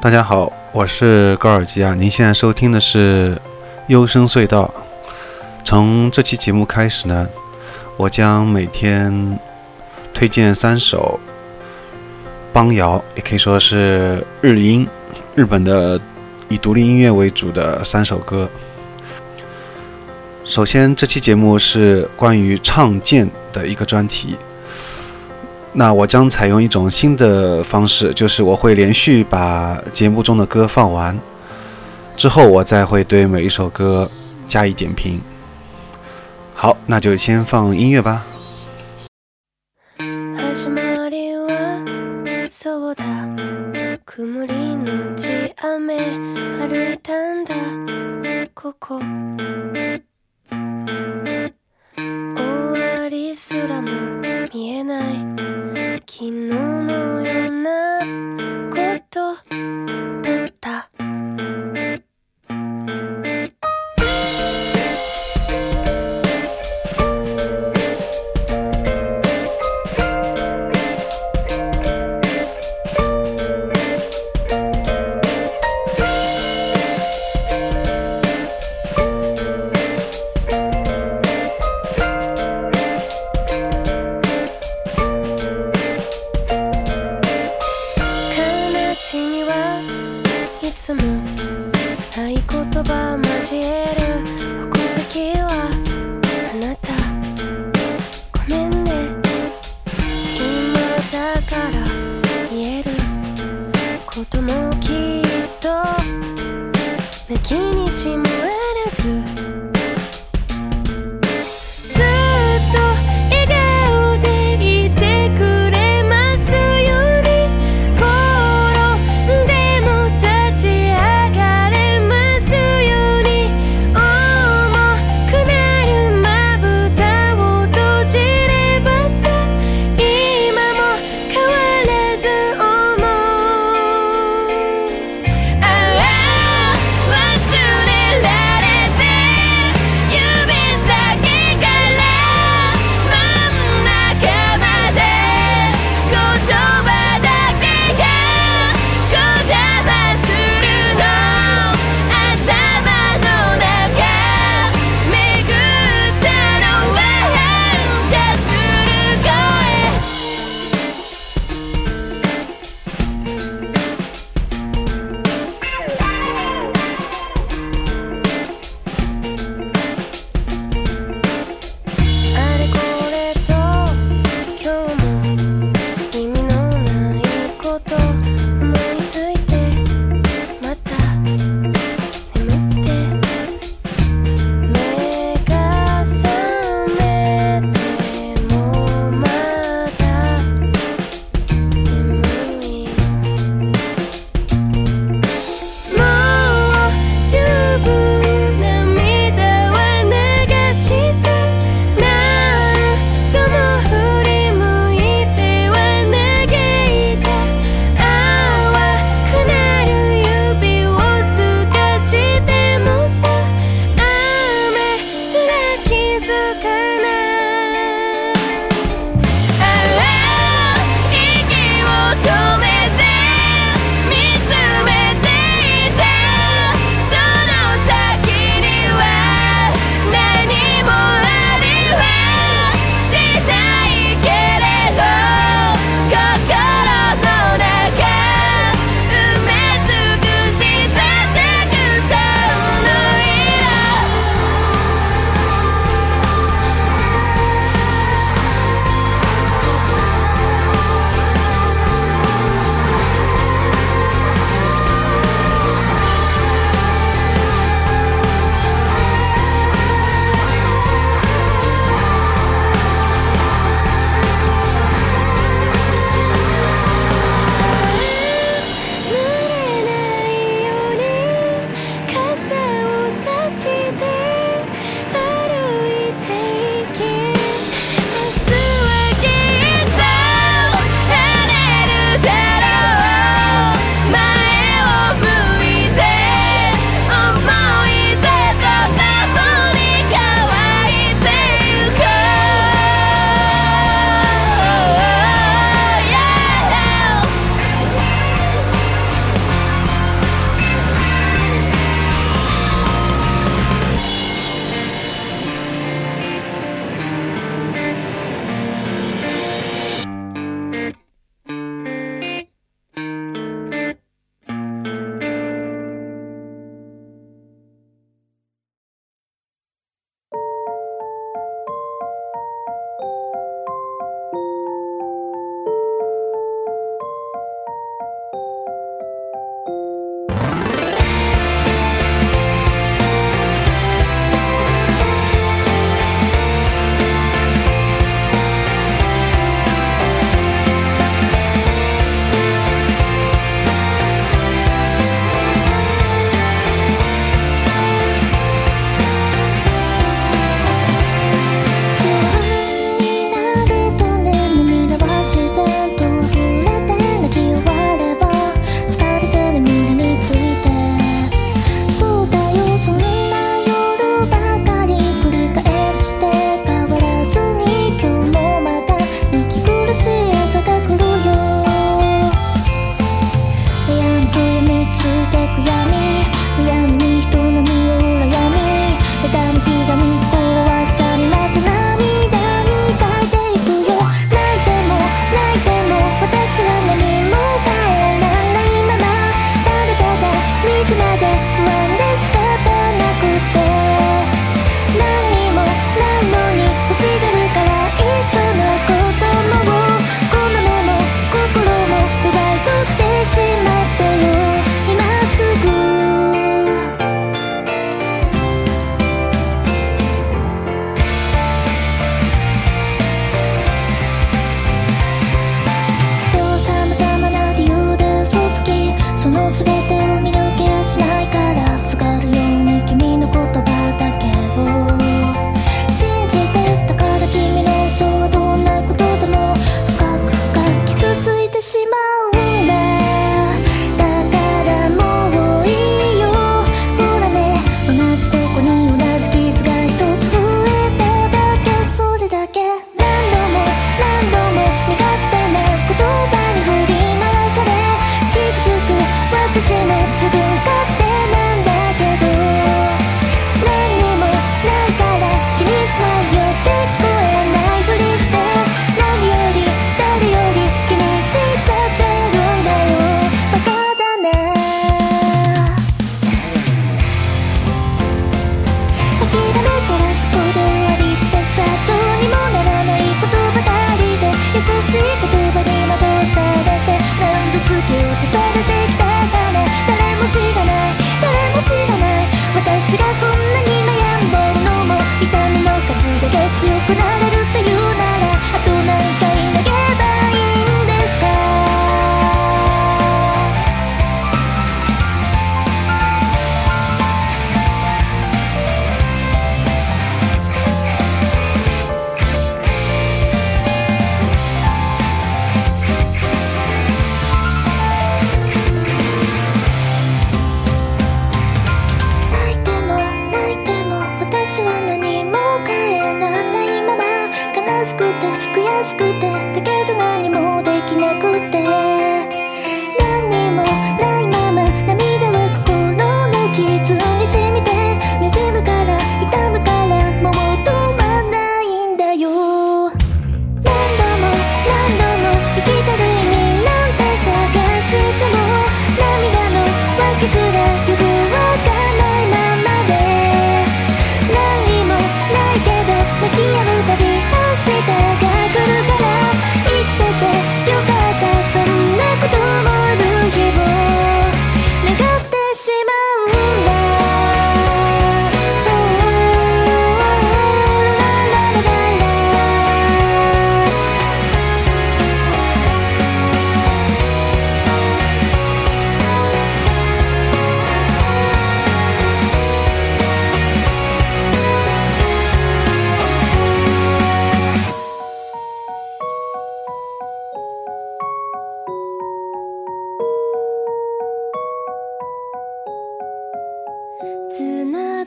大家好，我是高尔基啊。您现在收听的是《幽深隧道》。从这期节目开始呢，我将每天推荐三首邦谣，也可以说是日音，日本的以独立音乐为主的三首歌。首先，这期节目是关于唱见的一个专题。那我将采用一种新的方式，就是我会连续把节目中的歌放完，之后我再会对每一首歌加以点评。好，那就先放音乐吧。つも合言葉交える。矛先はあなた。ごめんね。今だから言える。こともきっと。泣きにしま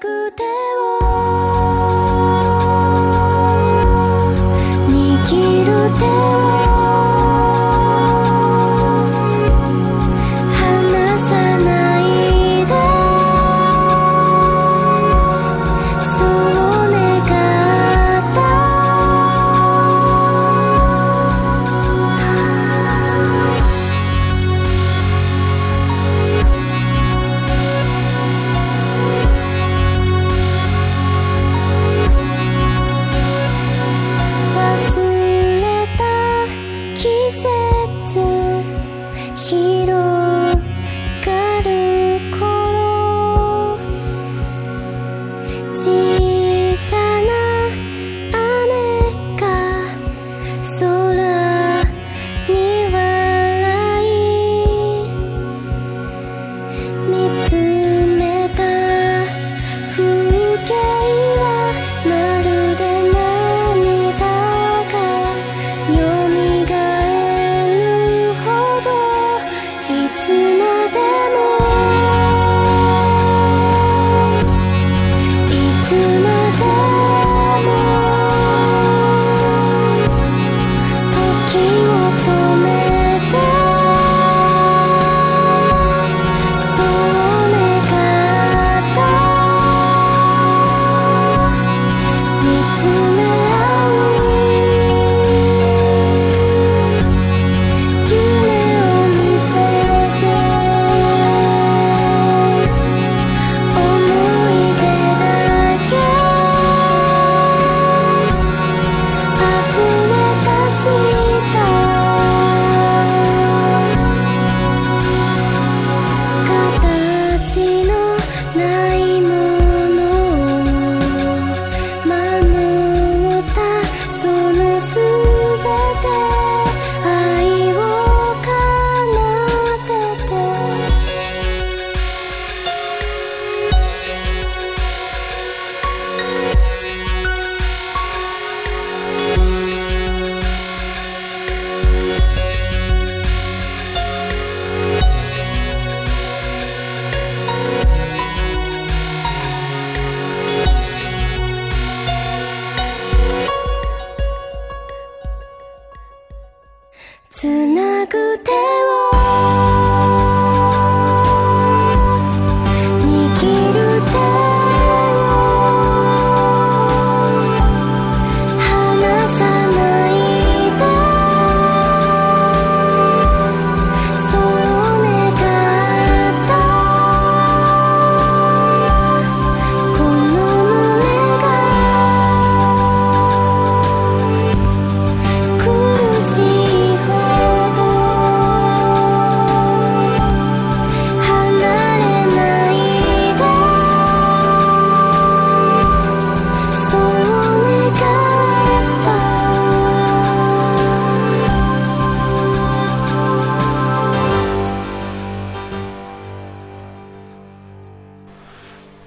くて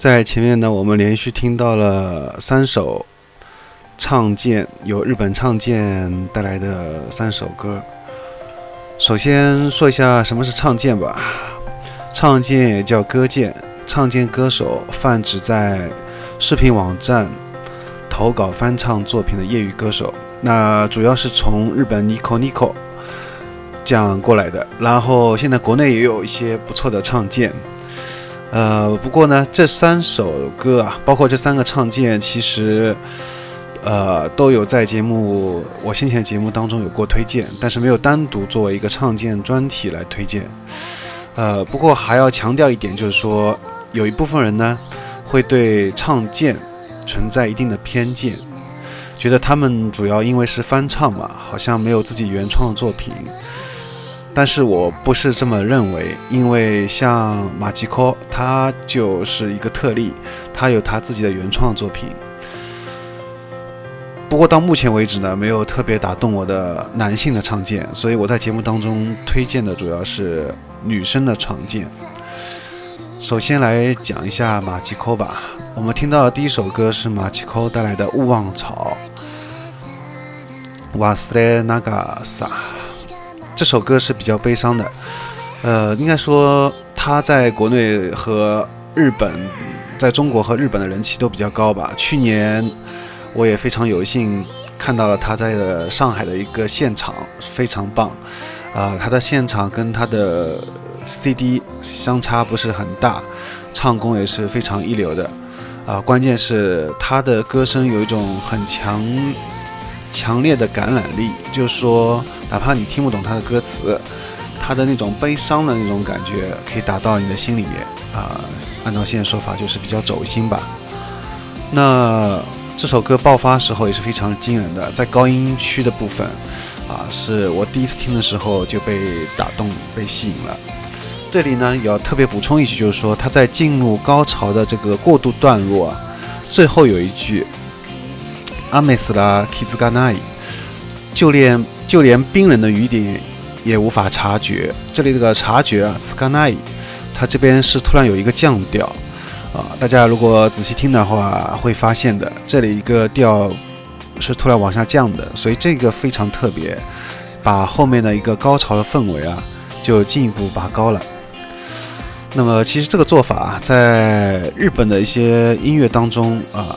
在前面呢，我们连续听到了三首唱见由日本唱见带来的三首歌。首先说一下什么是唱见吧，唱见也叫歌见，唱见歌手泛指在视频网站投稿翻唱作品的业余歌手。那主要是从日本 Nico Nico 这样过来的，然后现在国内也有一些不错的唱见。呃，不过呢，这三首歌啊，包括这三个唱见，其实呃都有在节目我先前节目当中有过推荐，但是没有单独作为一个唱见专题来推荐。呃，不过还要强调一点，就是说有一部分人呢会对唱见存在一定的偏见，觉得他们主要因为是翻唱嘛，好像没有自己原创作品。但是我不是这么认为，因为像马吉科，他就是一个特例，他有他自己的原创作品。不过到目前为止呢，没有特别打动我的男性的唱见，所以我在节目当中推荐的主要是女生的唱见。首先来讲一下马吉科吧，我们听到的第一首歌是马吉科带来的《勿忘草》，瓦斯雷那个啥。这首歌是比较悲伤的，呃，应该说他在国内和日本，在中国和日本的人气都比较高吧。去年我也非常有幸看到了他在上海的一个现场，非常棒。啊，他的现场跟他的 CD 相差不是很大，唱功也是非常一流的。啊，关键是他的歌声有一种很强。强烈的感染力，就是说，哪怕你听不懂他的歌词，他的那种悲伤的那种感觉可以打到你的心里面啊。按照现在说法，就是比较走心吧。那这首歌爆发时候也是非常惊人的，在高音区的部分啊，是我第一次听的时候就被打动、被吸引了。这里呢，要特别补充一句，就是说他在进入高潮的这个过渡段落啊，最后有一句。阿美斯拉基兹嘎奈，就连就连冰冷的雨点也无法察觉。这里这个察觉啊，斯嘎奈，它这边是突然有一个降调啊。大家如果仔细听的话，会发现的，这里一个调是突然往下降的，所以这个非常特别，把后面的一个高潮的氛围啊，就进一步拔高了。那么其实这个做法啊，在日本的一些音乐当中啊。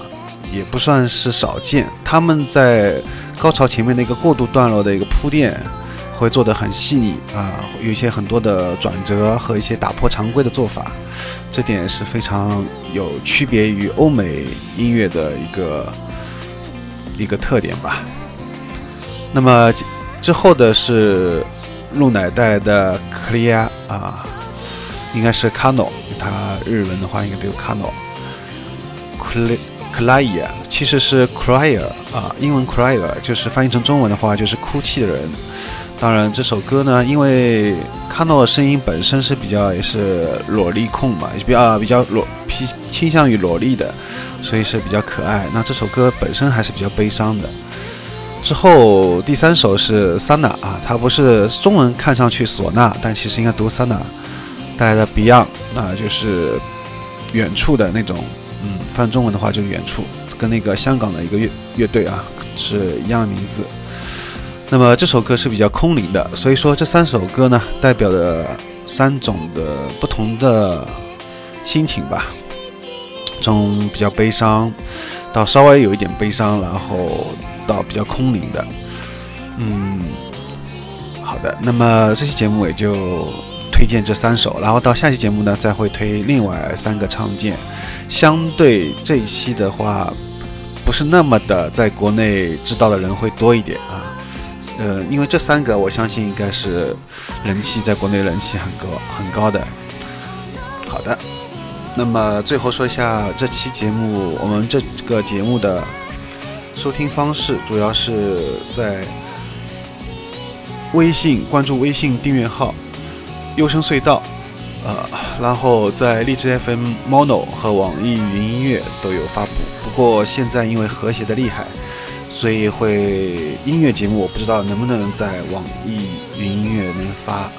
也不算是少见，他们在高潮前面的一个过渡段落的一个铺垫，会做得很细腻啊，有一些很多的转折和一些打破常规的做法，这点是非常有区别于欧美音乐的一个一个特点吧。那么之后的是露奶带来的 Clear 啊，应该是 Kano，它日文的话应该都有 Kano Clear。Clear。其实是 crier 啊，英文 crier 就是翻译成中文的话就是哭泣的人。当然这首歌呢，因为卡诺的声音本身是比较也是萝莉控嘛，比较比较萝偏倾向于萝莉的，所以是比较可爱。那这首歌本身还是比较悲伤的。之后第三首是 Sana 啊，它不是中文看上去唢呐，但其实应该读 Sana 带来的 Beyond，那就是远处的那种。翻中文的话就是远处，跟那个香港的一个乐乐队啊是一样的名字。那么这首歌是比较空灵的，所以说这三首歌呢，代表着三种的不同的心情吧，从比较悲伤到稍微有一点悲伤，然后到比较空灵的。嗯，好的，那么这期节目也就。推荐这三首，然后到下期节目呢，再会推另外三个唱见。相对这一期的话，不是那么的在国内知道的人会多一点啊。呃，因为这三个我相信应该是人气在国内人气很高很高的。好的，那么最后说一下这期节目，我们这个节目的收听方式主要是在微信关注微信订阅号。优声隧道，呃，然后在荔枝 FM、Mono 和网易云音乐都有发布。不过现在因为和谐的厉害，所以会音乐节目我不知道能不能在网易云音乐能发。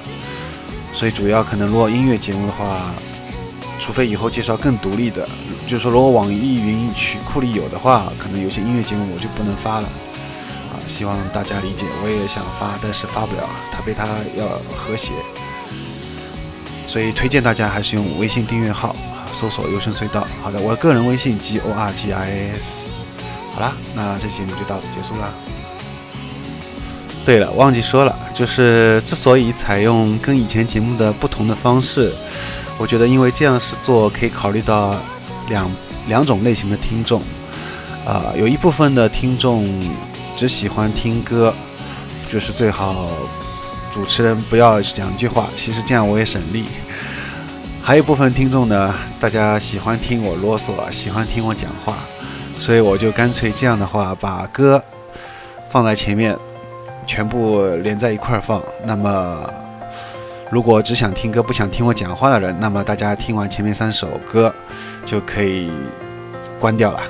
所以主要可能如果音乐节目的话，除非以后介绍更独立的，就是说如果网易云曲库里有的话，可能有些音乐节目我就不能发了。啊，希望大家理解。我也想发，但是发不了，它被它要和谐。所以推荐大家还是用微信订阅号搜索“优声隧道”。好的，我个人微信 g o r g i s。好啦，那这节目就到此结束啦。对了，忘记说了，就是之所以采用跟以前节目的不同的方式，我觉得因为这样是做可以考虑到两两种类型的听众，啊、有一部分的听众只喜欢听歌，就是最好主持人不要讲一句话，其实这样我也省力。还有一部分听众呢，大家喜欢听我啰嗦，喜欢听我讲话，所以我就干脆这样的话，把歌放在前面，全部连在一块儿放。那么，如果只想听歌不想听我讲话的人，那么大家听完前面三首歌就可以关掉了。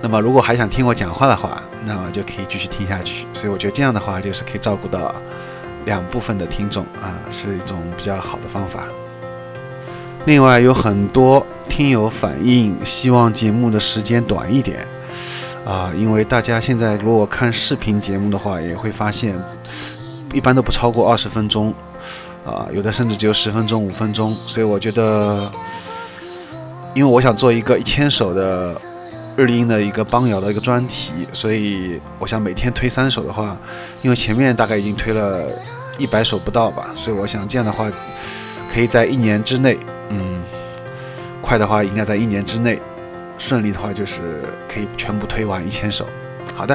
那么，如果还想听我讲话的话，那么就可以继续听下去。所以我觉得这样的话，就是可以照顾到两部分的听众啊，是一种比较好的方法。另外，有很多听友反映，希望节目的时间短一点啊，因为大家现在如果看视频节目的话，也会发现一般都不超过二十分钟啊，有的甚至只有十分钟、五分钟。所以我觉得，因为我想做一个一千首的日历音的一个邦谣的一个专题，所以我想每天推三首的话，因为前面大概已经推了一百首不到吧，所以我想这样的话，可以在一年之内，嗯，快的话应该在一年之内，顺利的话就是可以全部推完一千首。好的，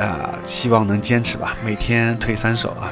啊、希望能坚持吧，每天推三首啊。